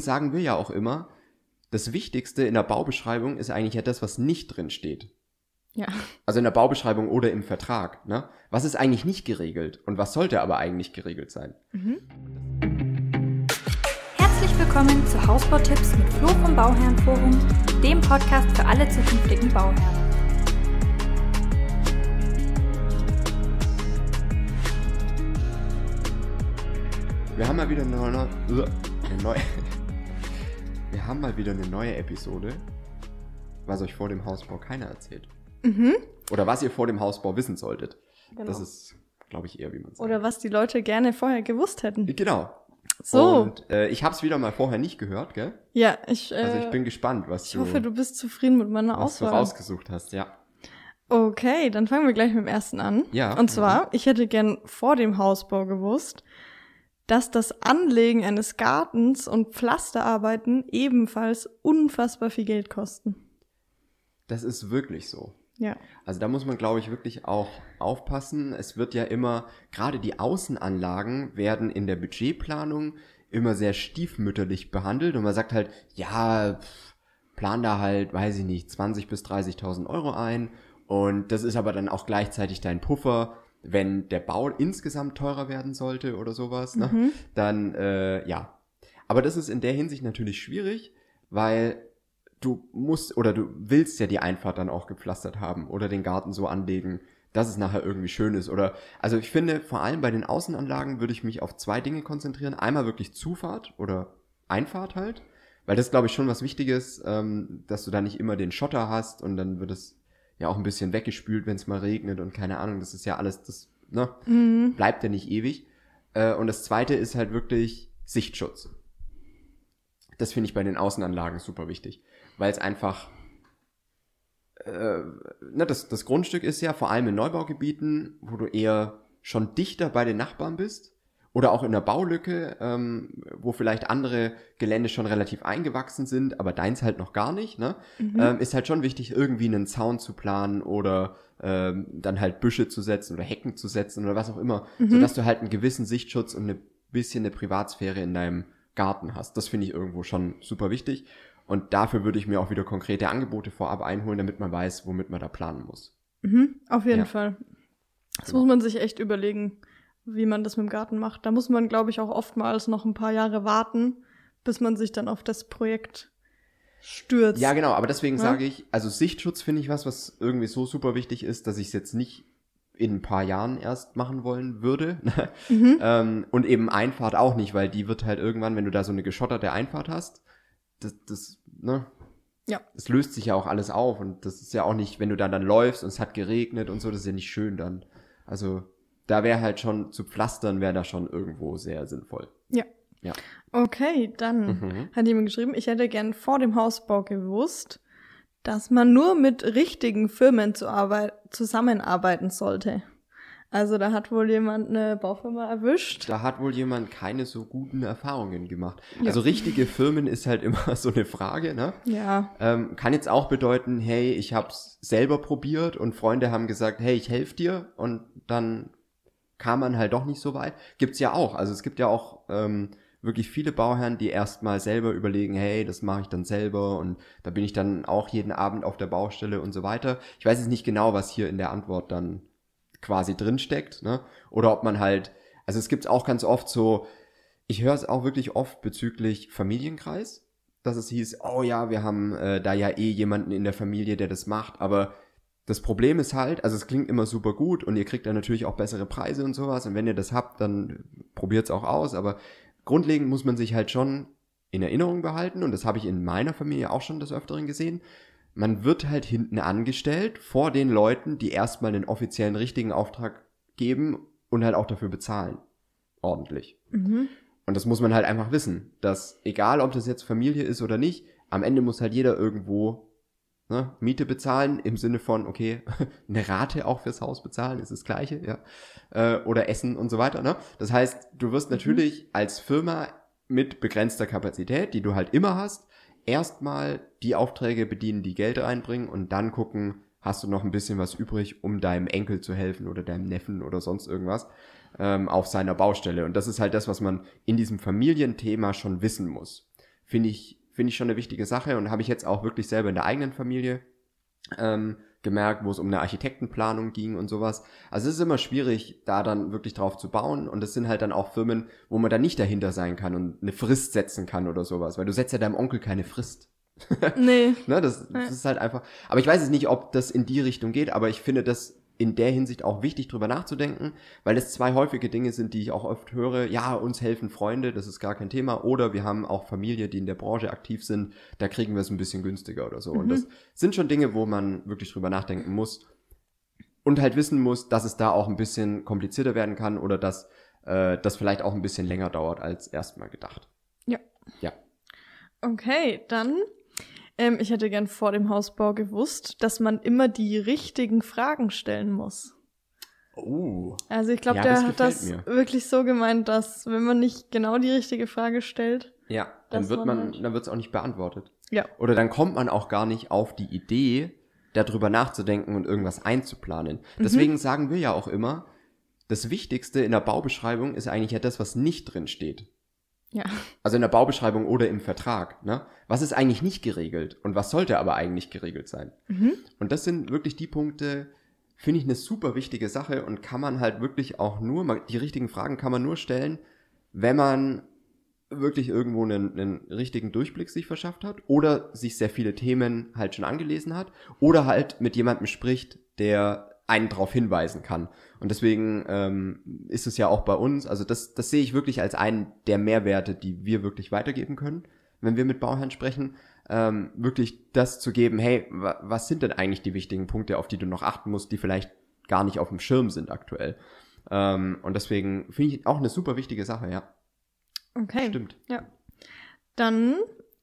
deswegen sagen wir ja auch immer, das Wichtigste in der Baubeschreibung ist eigentlich ja das, was nicht drin steht. Ja. Also in der Baubeschreibung oder im Vertrag. Ne? Was ist eigentlich nicht geregelt und was sollte aber eigentlich geregelt sein? Herzlich willkommen zu Hausbautipps mit Flo vom Bauherrenforum, dem Podcast für alle zukünftigen Bauherren. Wir haben mal wieder eine neue, eine neue Wir haben mal wieder eine neue Episode, was euch vor dem Hausbau keiner erzählt. Oder was ihr vor dem Hausbau wissen solltet. Genau. Das ist, glaube ich, eher, wie man sagt. Oder was die Leute gerne vorher gewusst hätten. Genau. So. Und äh, ich habe es wieder mal vorher nicht gehört, gell? Ja, ich, äh, Also ich bin gespannt, was ich du, hoffe, du bist zufrieden mit meiner was du Auswahl. rausgesucht hast. Ja. Okay, dann fangen wir gleich mit dem ersten an. Ja. Und zwar, ich hätte gern vor dem Hausbau gewusst, dass das Anlegen eines Gartens und Pflasterarbeiten ebenfalls unfassbar viel Geld kosten. Das ist wirklich so. Ja. Also da muss man, glaube ich, wirklich auch aufpassen. Es wird ja immer, gerade die Außenanlagen werden in der Budgetplanung immer sehr stiefmütterlich behandelt und man sagt halt, ja, pff, plan da halt, weiß ich nicht, 20 bis 30.000 Euro ein und das ist aber dann auch gleichzeitig dein Puffer, wenn der Bau insgesamt teurer werden sollte oder sowas, ne? dann äh, ja. Aber das ist in der Hinsicht natürlich schwierig, weil du musst oder du willst ja die Einfahrt dann auch gepflastert haben oder den Garten so anlegen, dass es nachher irgendwie schön ist. Oder also ich finde, vor allem bei den Außenanlagen würde ich mich auf zwei Dinge konzentrieren. Einmal wirklich Zufahrt oder Einfahrt halt. Weil das glaube ich schon was Wichtiges, ähm, dass du da nicht immer den Schotter hast und dann wird es ja auch ein bisschen weggespült, wenn es mal regnet und keine Ahnung, das ist ja alles, das ne, bleibt ja nicht ewig. Äh, und das zweite ist halt wirklich Sichtschutz. Das finde ich bei den Außenanlagen super wichtig, weil es einfach äh, ne, das, das Grundstück ist ja vor allem in Neubaugebieten, wo du eher schon dichter bei den Nachbarn bist oder auch in der Baulücke, ähm, wo vielleicht andere Gelände schon relativ eingewachsen sind, aber deins halt noch gar nicht, ne? Ähm, ist halt schon wichtig, irgendwie einen Zaun zu planen oder ähm, dann halt Büsche zu setzen oder Hecken zu setzen oder was auch immer, sodass du halt einen gewissen Sichtschutz und ein bisschen eine Privatsphäre in deinem Garten hast. Das finde ich irgendwo schon super wichtig. Und dafür würde ich mir auch wieder konkrete Angebote vorab einholen, damit man weiß, womit man da planen muss. Mhm, auf jeden Ja. Fall. Das Genau. muss man sich echt überlegen, wie man das mit dem Garten macht. Da muss man, glaube ich, auch oftmals noch ein paar Jahre warten, bis man sich dann auf das Projekt stürzt. Ja, genau, aber deswegen Ja. sage ich, also Sichtschutz finde ich was, was irgendwie so super wichtig ist, dass ich es jetzt nicht in ein paar Jahren erst machen wollen würde. ähm, und eben Einfahrt auch nicht, weil die wird halt irgendwann, wenn du da so eine geschotterte Einfahrt hast, das, das, ne? Ja. Es löst sich ja auch alles auf und das ist ja auch nicht, wenn du dann dann läufst und es hat geregnet und so, das ist ja nicht schön dann. Also da wäre halt schon zu pflastern, wäre da schon irgendwo sehr sinnvoll. Ja. Ja. Okay, dann Mhm. hat jemand geschrieben, ich hätte gern vor dem Hausbau gewusst, dass man nur mit richtigen Firmen zu arbeit zusammenarbeiten sollte. Also da hat wohl jemand eine Baufirma erwischt. Da hat wohl jemand keine so guten Erfahrungen gemacht. Ja. Also richtige Firmen ist halt immer so eine Frage, ne? Ja. Ähm, kann jetzt auch bedeuten, hey, ich hab's selber probiert und Freunde haben gesagt, hey, ich helfe dir und dann kam man halt doch nicht so weit. Gibt's ja auch. Also es gibt ja auch ähm, wirklich viele Bauherren, die erstmal selber überlegen, hey, das mache ich dann selber und da bin ich dann auch jeden Abend auf der Baustelle und so weiter. Ich weiß jetzt nicht genau, was hier in der Antwort dann quasi drinsteckt, ne? Oder ob man halt, also es gibt auch ganz oft so, ich höre es auch wirklich oft bezüglich Familienkreis, dass es hieß, oh ja, wir haben äh, da ja eh jemanden in der Familie, der das macht, aber das Problem ist halt, also es klingt immer super gut und ihr kriegt dann natürlich auch bessere Preise und sowas und wenn ihr das habt, dann probiert's auch aus, aber grundlegend muss man sich halt schon in Erinnerung behalten und das habe ich in meiner Familie auch schon des Öfteren gesehen. Man wird halt hinten angestellt vor den Leuten, die erstmal einen offiziellen richtigen Auftrag geben und halt auch dafür bezahlen. Ordentlich. Mhm. Und das muss man halt einfach wissen, dass egal ob das jetzt Familie ist oder nicht, am Ende muss halt jeder irgendwo ne, Miete bezahlen im Sinne von, okay, eine Rate auch fürs Haus bezahlen, ist das gleiche, ja. Äh, oder Essen und so weiter. Ne? Das heißt, du wirst natürlich als Firma mit begrenzter Kapazität, die du halt immer hast, erstmal die Aufträge bedienen, die Geld reinbringen und dann gucken, hast du noch ein bisschen was übrig, um deinem Enkel zu helfen oder deinem Neffen oder sonst irgendwas ähm, auf seiner Baustelle. Und das ist halt das, was man in diesem Familienthema schon wissen muss. finde ich, finde ich schon eine wichtige Sache und habe ich jetzt auch wirklich selber in der eigenen Familie ähm, gemerkt, wo es um eine Architektenplanung ging und sowas. Also es ist immer schwierig, da dann wirklich drauf zu bauen. Und es sind halt dann auch Firmen, wo man dann nicht dahinter sein kann und eine Frist setzen kann oder sowas. Weil du setzt ja deinem Onkel keine Frist. Nee. ne, das, das ist halt einfach. Aber ich weiß es nicht, ob das in die Richtung geht, aber ich finde das in der Hinsicht auch wichtig, drüber nachzudenken, weil es zwei häufige Dinge sind, die ich auch oft höre. Ja, uns helfen Freunde, das ist gar kein Thema. Oder wir haben auch Familie, die in der Branche aktiv sind, da kriegen wir es ein bisschen günstiger oder so. Und das sind schon Dinge, wo man wirklich drüber nachdenken muss und halt wissen muss, dass es da auch ein bisschen komplizierter werden kann oder dass äh, das vielleicht auch ein bisschen länger dauert als erstmal gedacht. Ja. Ja. Okay, dann. Ähm, ich hätte gern vor dem Hausbau gewusst, dass man immer die richtigen Fragen stellen muss. Oh. Also ich glaube, Ja, der hat das mir. wirklich so gemeint, dass wenn man nicht genau die richtige Frage stellt, Ja, dann wird war man, halt- dann wird es auch nicht beantwortet. ja, Oder dann kommt man auch gar nicht auf die Idee, darüber nachzudenken und irgendwas einzuplanen. Deswegen sagen wir ja auch immer, das Wichtigste in der Baubeschreibung ist eigentlich ja das, was nicht drin steht. Ja, Also in der Baubeschreibung oder im Vertrag. Ne? Was ist eigentlich nicht geregelt und was sollte aber eigentlich geregelt sein? Und das sind wirklich die Punkte, finde ich eine super wichtige Sache und kann man halt wirklich auch nur, die richtigen Fragen kann man nur stellen, wenn man wirklich irgendwo einen, einen richtigen Durchblick sich verschafft hat oder sich sehr viele Themen halt schon angelesen hat oder halt mit jemandem spricht, der einen darauf hinweisen kann. Und deswegen ähm, ist es ja auch bei uns, also das, das sehe ich wirklich als einen der Mehrwerte, die wir wirklich weitergeben können, wenn wir mit Bauherren sprechen, ähm, wirklich das zu geben, hey, wa was sind denn eigentlich die wichtigen Punkte, auf die du noch achten musst, die vielleicht gar nicht auf dem Schirm sind aktuell. Ähm, und deswegen finde ich auch eine super wichtige Sache, ja. okay. Stimmt. Ja. Dann,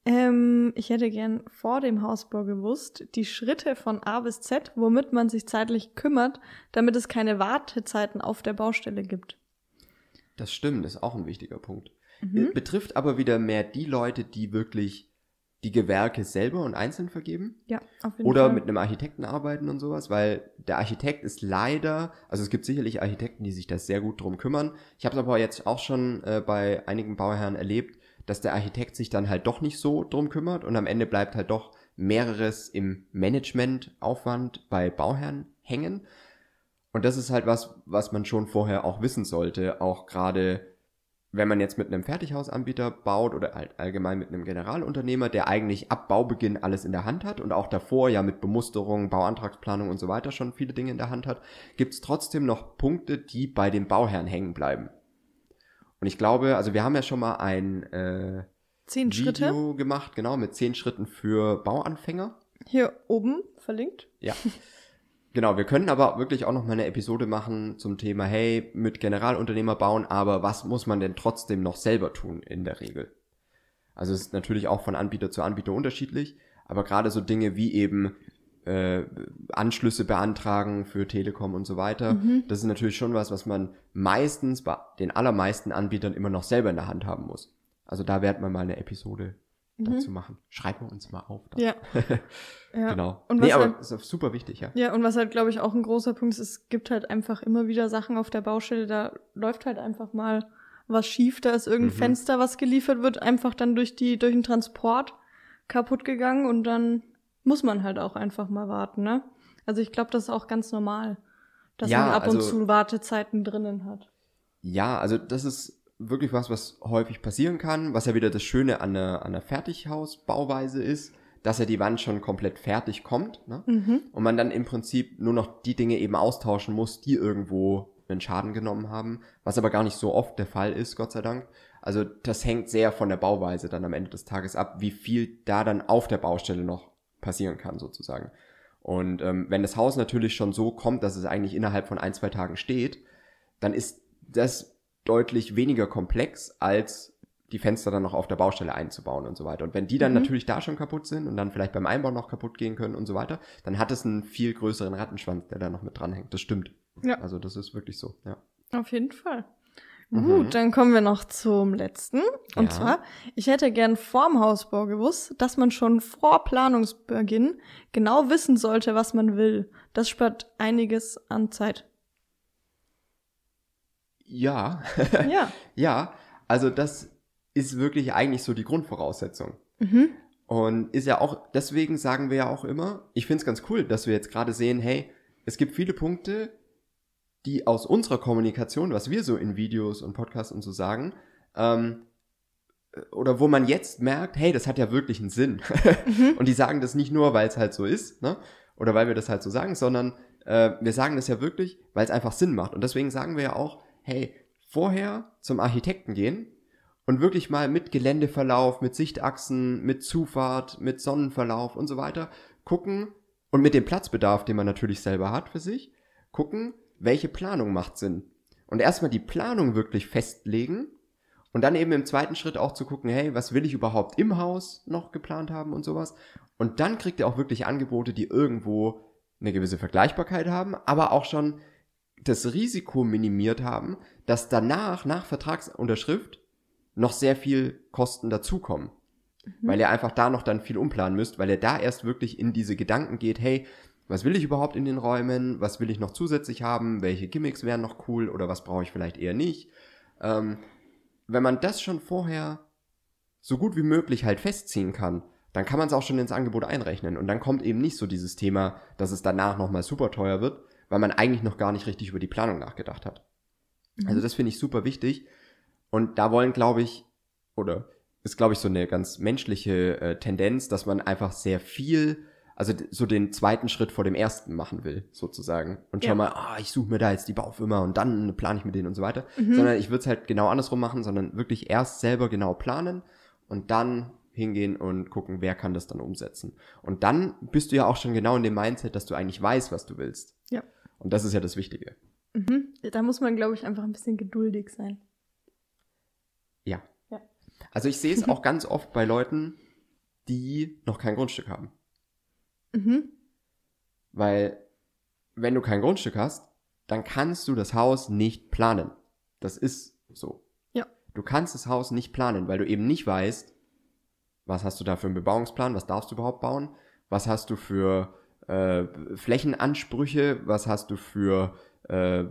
ähm, ich hätte gern vor dem Hausbau gewusst, die Schritte von A bis Z, womit man sich zeitlich kümmert, damit es keine Wartezeiten auf der Baustelle gibt. Das stimmt, das ist auch ein wichtiger Punkt. Mhm. Betrifft aber wieder mehr die Leute, die wirklich die Gewerke selber und einzeln vergeben Ja, auf jeden oder Fall. mit einem Architekten arbeiten und sowas, weil der Architekt ist leider, also es gibt sicherlich Architekten, die sich da sehr gut drum kümmern. Ich habe es aber jetzt auch schon äh, bei einigen Bauherren erlebt, dass der Architekt sich dann halt doch nicht so drum kümmert und am Ende bleibt halt doch mehreres im Managementaufwand bei Bauherren hängen. Und das ist halt was, was man schon vorher auch wissen sollte, auch gerade wenn man jetzt mit einem Fertighausanbieter baut oder allgemein mit einem Generalunternehmer, der eigentlich ab Baubeginn alles in der Hand hat und auch davor ja mit Bemusterung, Bauantragsplanung und so weiter schon viele Dinge in der Hand hat, gibt es trotzdem noch Punkte, die bei dem Bauherrn hängen bleiben. Und ich glaube, also wir haben ja schon mal ein äh, Zehn Schritte. Video gemacht, genau, mit zehn Schritten für Bauanfänger. Hier oben verlinkt. Ja. Genau, wir können aber wirklich auch noch mal eine Episode machen zum Thema, hey, mit Generalunternehmer bauen, aber was muss man denn trotzdem noch selber tun in der Regel? Also es ist natürlich auch von Anbieter zu Anbieter unterschiedlich, aber gerade so Dinge wie eben äh, Anschlüsse beantragen für Telekom und so weiter, das ist natürlich schon was, was man meistens bei den allermeisten Anbietern immer noch selber in der Hand haben muss. Also da werden wir mal eine Episode dazu machen. Schreiben wir uns mal auf. dann. Ja. ja. Genau. Und nee, was aber halt- ist super wichtig, ja. Ja, und was halt, glaube ich, auch ein großer Punkt ist, es gibt halt einfach immer wieder Sachen auf der Baustelle, da läuft halt einfach mal was schief, da ist irgendein Mhm. Fenster, was geliefert wird, einfach dann durch die, durch den Transport kaputt gegangen und dann muss man halt auch einfach mal warten, ne? Also ich glaube, das ist auch ganz normal, dass Ja, man ab und also- zu Wartezeiten drinnen hat. Ja, also das ist wirklich was, was häufig passieren kann, was ja wieder das Schöne an einer, an einer Fertighausbauweise ist, dass ja die Wand schon komplett fertig kommt ne? Mhm. und man dann im Prinzip nur noch die Dinge eben austauschen muss, die irgendwo einen Schaden genommen haben, was aber gar nicht so oft der Fall ist, Gott sei Dank. Also das hängt sehr von der Bauweise dann am Ende des Tages ab, wie viel da dann auf der Baustelle noch passieren kann sozusagen. Und ähm, wenn das Haus natürlich schon so kommt, dass es eigentlich innerhalb von ein, zwei Tagen steht, dann ist das deutlich weniger komplex, als die Fenster dann noch auf der Baustelle einzubauen und so weiter. Und wenn die dann Mhm. natürlich da schon kaputt sind und dann vielleicht beim Einbau noch kaputt gehen können und so weiter, dann hat es einen viel größeren Rattenschwanz, der da noch mit dranhängt. Das stimmt. Ja. Also das ist wirklich so, ja. Auf jeden Fall. Mhm. Gut, dann kommen wir noch zum letzten. Und Ja. zwar, ich hätte gern vorm Hausbau gewusst, dass man schon vor Planungsbeginn genau wissen sollte, was man will. Das spart einiges an Zeit. Ja, Ja. ja, also das ist wirklich eigentlich so die Grundvoraussetzung. Mhm. Und ist ja auch, deswegen sagen wir ja auch immer, ich finde es ganz cool, dass wir jetzt gerade sehen, hey, es gibt viele Punkte, die aus unserer Kommunikation, was wir so in Videos und Podcasts und so sagen, ähm, oder wo man jetzt merkt, hey, das hat ja wirklich einen Sinn. Mhm. und die sagen das nicht nur, weil es halt so ist, ne? Oder weil wir das halt so sagen, sondern äh, wir sagen das ja wirklich, weil es einfach Sinn macht. Und deswegen sagen wir ja auch, hey, vorher zum Architekten gehen und wirklich mal mit Geländeverlauf, mit Sichtachsen, mit Zufahrt, mit Sonnenverlauf und so weiter gucken und mit dem Platzbedarf, den man natürlich selber hat für sich, gucken, welche Planung macht Sinn. Und erstmal die Planung wirklich festlegen und dann eben im zweiten Schritt auch zu gucken, hey, was will ich überhaupt im Haus noch geplant haben und sowas. Und dann kriegt ihr auch wirklich Angebote, die irgendwo eine gewisse Vergleichbarkeit haben, aber auch schon das Risiko minimiert haben, dass danach, nach Vertragsunterschrift, noch sehr viel Kosten dazukommen. Weil ihr einfach da noch dann viel umplanen müsst, weil ihr da erst wirklich in diese Gedanken geht, hey, was will ich überhaupt in den Räumen? Was will ich noch zusätzlich haben? Welche Gimmicks wären noch cool oder was brauche ich vielleicht eher nicht? Ähm, wenn man das schon vorher so gut wie möglich halt festziehen kann, dann kann man es auch schon ins Angebot einrechnen. Und dann kommt eben nicht so dieses Thema, dass es danach nochmal super teuer wird, weil man eigentlich noch gar nicht richtig über die Planung nachgedacht hat. Also das finde ich super wichtig. Und da wollen, glaube ich, oder ist, glaube ich, so eine ganz menschliche äh, Tendenz, dass man einfach sehr viel, also so den zweiten Schritt vor dem ersten machen will, sozusagen. Und Ja. mal, ah, ich suche mir da jetzt die Baufirma und dann plane ich mit denen und so weiter. Mhm. Sondern ich würde es halt genau andersrum machen, sondern wirklich erst selber genau planen und dann hingehen und gucken, wer kann das dann umsetzen. Und dann bist du ja auch schon genau in dem Mindset, dass du eigentlich weißt, was du willst. Ja. Und das ist ja das Wichtige. Mhm. Da muss man, glaube ich, einfach ein bisschen geduldig sein. Ja. Ja. Also ich sehe es auch ganz oft bei Leuten, die noch kein Grundstück haben. Mhm. Weil wenn du kein Grundstück hast, dann kannst du das Haus nicht planen. Das ist so. Ja. Du kannst das Haus nicht planen, weil du eben nicht weißt, was hast du da für einen Bebauungsplan, was darfst du überhaupt bauen, was hast du für äh, Flächenansprüche, was hast du für, äh,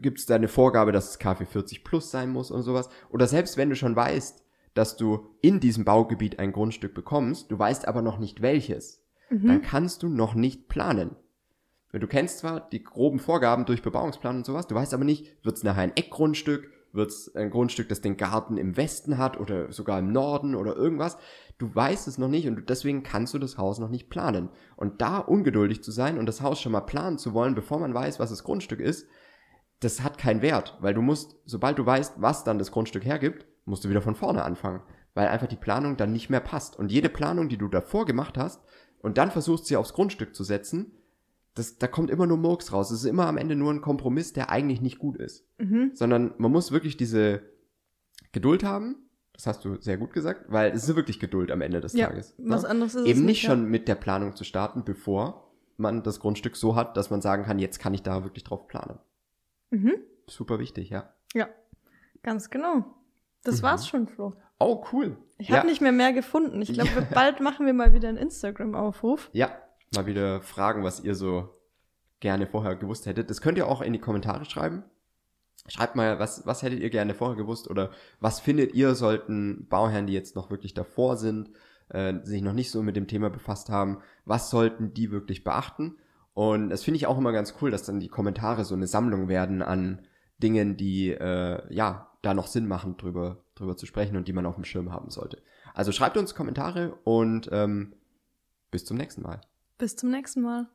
gibt es da eine Vorgabe, dass es KfW 40 plus sein muss und sowas. Oder selbst wenn du schon weißt, dass du in diesem Baugebiet ein Grundstück bekommst, du weißt aber noch nicht welches, dann Mhm. kannst du noch nicht planen. Du kennst zwar die groben Vorgaben durch Bebauungsplan und sowas, du weißt aber nicht, wird es nachher ein Eckgrundstück, wird es ein Grundstück, das den Garten im Westen hat oder sogar im Norden oder irgendwas. Du weißt es noch nicht und deswegen kannst du das Haus noch nicht planen. Und da ungeduldig zu sein und das Haus schon mal planen zu wollen, bevor man weiß, was das Grundstück ist, das hat keinen Wert, weil du musst, sobald du weißt, was dann das Grundstück hergibt, musst du wieder von vorne anfangen, weil einfach die Planung dann nicht mehr passt. Und jede Planung, die du davor gemacht hast und dann versuchst, sie aufs Grundstück zu setzen, das, da kommt immer nur Murks raus. Es ist immer am Ende nur ein Kompromiss, der eigentlich nicht gut ist. Mhm. Sondern man muss wirklich diese Geduld haben. Das hast du sehr gut gesagt, weil es ist wirklich Geduld am Ende des Ja, Tages. was ne? anderes ist Eben es nicht ja. schon mit der Planung zu starten, bevor man das Grundstück so hat, dass man sagen kann, jetzt kann ich da wirklich drauf planen. Mhm. Super wichtig, ja. Ja, ganz genau. Das Mhm. war's schon, Flo. Oh, cool. Ich ja. habe nicht mehr mehr gefunden. Ich glaube, Ja. bald machen wir mal wieder einen Instagram-Aufruf. Ja, mal wieder fragen, was ihr so gerne vorher gewusst hättet. Das könnt ihr auch in die Kommentare schreiben. Schreibt mal, was, was hättet ihr gerne vorher gewusst oder was findet ihr, sollten Bauherren, die jetzt noch wirklich davor sind, äh, sich noch nicht so mit dem Thema befasst haben, was sollten die wirklich beachten? Und das finde ich auch immer ganz cool, dass dann die Kommentare so eine Sammlung werden an Dingen, die äh, ja da noch Sinn machen, drüber, drüber zu sprechen und die man auf dem Schirm haben sollte. Also schreibt uns Kommentare und ähm, bis zum nächsten Mal. Bis zum nächsten Mal.